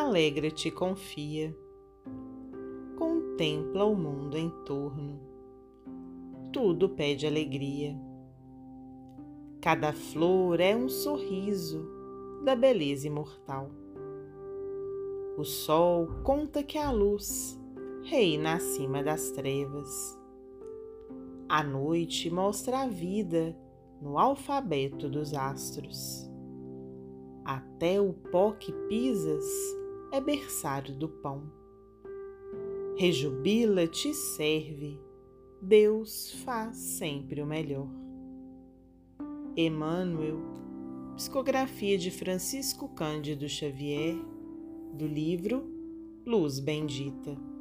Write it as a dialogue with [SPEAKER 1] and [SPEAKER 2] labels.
[SPEAKER 1] alegra-te, confia. Contempla o mundo em torno. Tudo pede alegria. Cada flor é um sorriso da beleza imortal. O sol conta que a luz reina acima das trevas. A noite mostra a vida no alfabeto dos astros. Até o pó que pisas é berçário do pão. Rejubila-te e serve, Deus faz sempre o melhor. Emmanuel, psicografia de Francisco Cândido Xavier, do livro Luz Bendita.